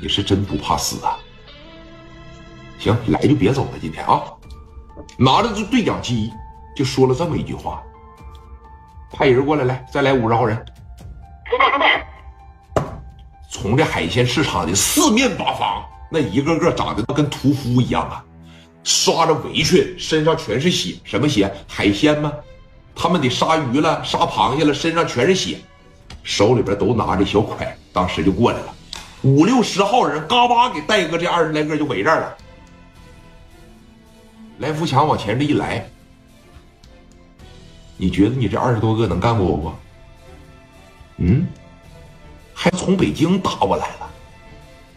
你是真不怕死啊？行，来就别走了，今天啊，拿着这对讲机就说了这么一句话：派人过来，来，再来五十号人。从这海鲜市场的四面八方，那一个个长得跟屠夫一样啊，刷着围裙，身上全是血，什么血？海鲜吗？他们得杀鱼了，杀螃蟹了，身上全是血，手里边都拿着小筷，当时就过来了，五六十号人，嘎巴给戴哥这二十来个就围这儿了。来福强往前这一来，你觉得你这二十多个能干过我不？嗯，还从北京打过来了，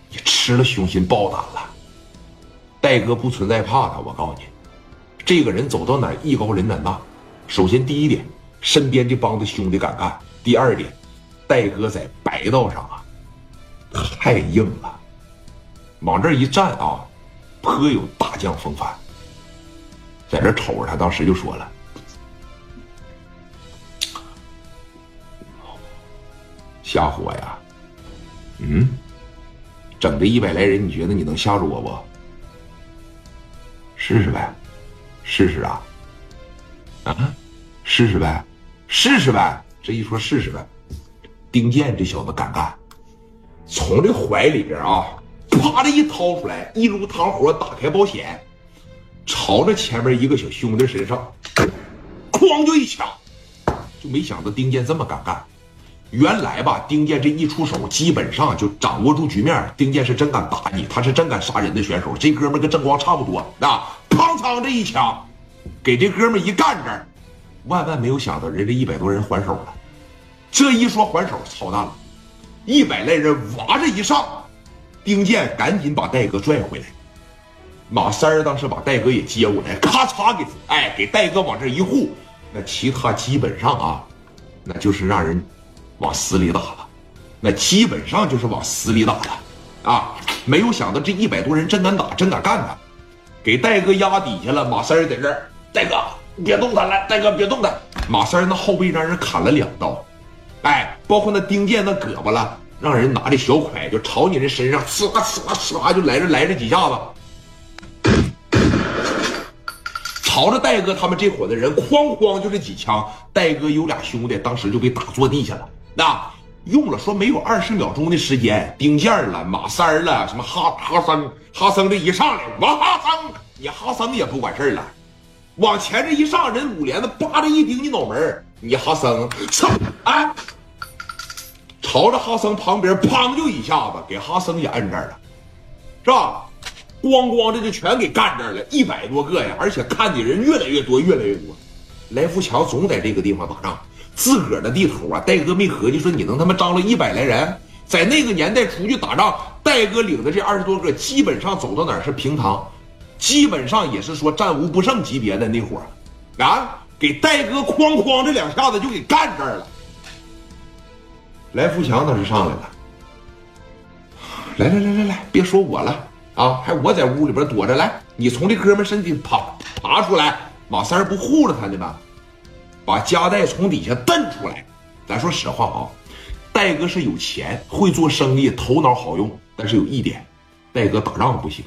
你吃了雄心豹胆了。戴哥不存在怕他，我告诉你，这个人走到哪艺高人胆大。首先第一点，身边这帮子兄弟敢干；第二点，戴哥在白道上啊，太硬了，往这一站啊，颇有大将风范。在这瞅着他，当时就说了：“吓唬我呀？嗯，整这一百来人，你觉得你能吓住我不？试试呗，试试啊！啊，试试呗，试试呗。这一说试试呗，丁健这小子敢干，从这怀里边啊，啪的一掏出来，一撸糖火，打开保险。”朝着前面一个小兄弟身上，哐就一枪，就没想到丁健这么敢干。原来吧，丁健这一出手，基本上就掌握住局面。丁健是真敢打你，他是真敢杀人的选手。这哥们跟郑光差不多啊，砰嚓这一枪，给这哥们一干这，万万没有想到，人这一百多人还手了。这一说还手，操蛋了，一百来人哇这一上，丁健赶紧把戴哥拽回来。马三儿当时把戴哥也接过来，咔嚓给哎给戴哥往这一护，那其他基本上啊，那就是让人往死里打了，那基本上就是往死里打了啊！没有想到这一百多人真敢打，真敢干他，给戴哥压底下了。马三儿在这儿，戴哥别动他了，戴哥别动他。马三儿那后背让人砍了两刀，哎，包括那丁健那胳膊了，让人拿着小拐就朝你这身上呲啦呲啦呲啦就来这来这几下子。朝着戴哥他们这伙的人，哐哐就这几枪，戴哥有俩兄弟当时就被打坐地下了。那用了说没有二十秒钟的时间，丁健了，马三了，什么哈哈森，哈森这一上来，王哈森，你哈森也不管事了，往前这一上，人五连子叭的一顶你脑门你哈森，操，哎，朝着哈森旁边，砰就一下子给哈森也摁这儿了，是吧？咣咣的就全给干这儿了，一百多个呀！而且看的人越来越多，越来越多。来福强总在这个地方打仗，自个儿的地头啊。戴哥没合计说你能他妈张罗一百来人，在那个年代出去打仗，戴哥领的这二十多个，基本上走到哪儿是平塘，基本上也是说战无不胜级别的那伙儿啊。给戴哥哐哐这两下子就给干这儿了。来福强倒是上来了，来来来来来，别说我了。啊！还我在屋里边躲着来，你从这哥们身体爬爬出来，马三不护着他的吗？把夹带从底下蹬出来。咱说实话啊，戴哥是有钱，会做生意，头脑好用，但是有一点，戴哥打仗不行。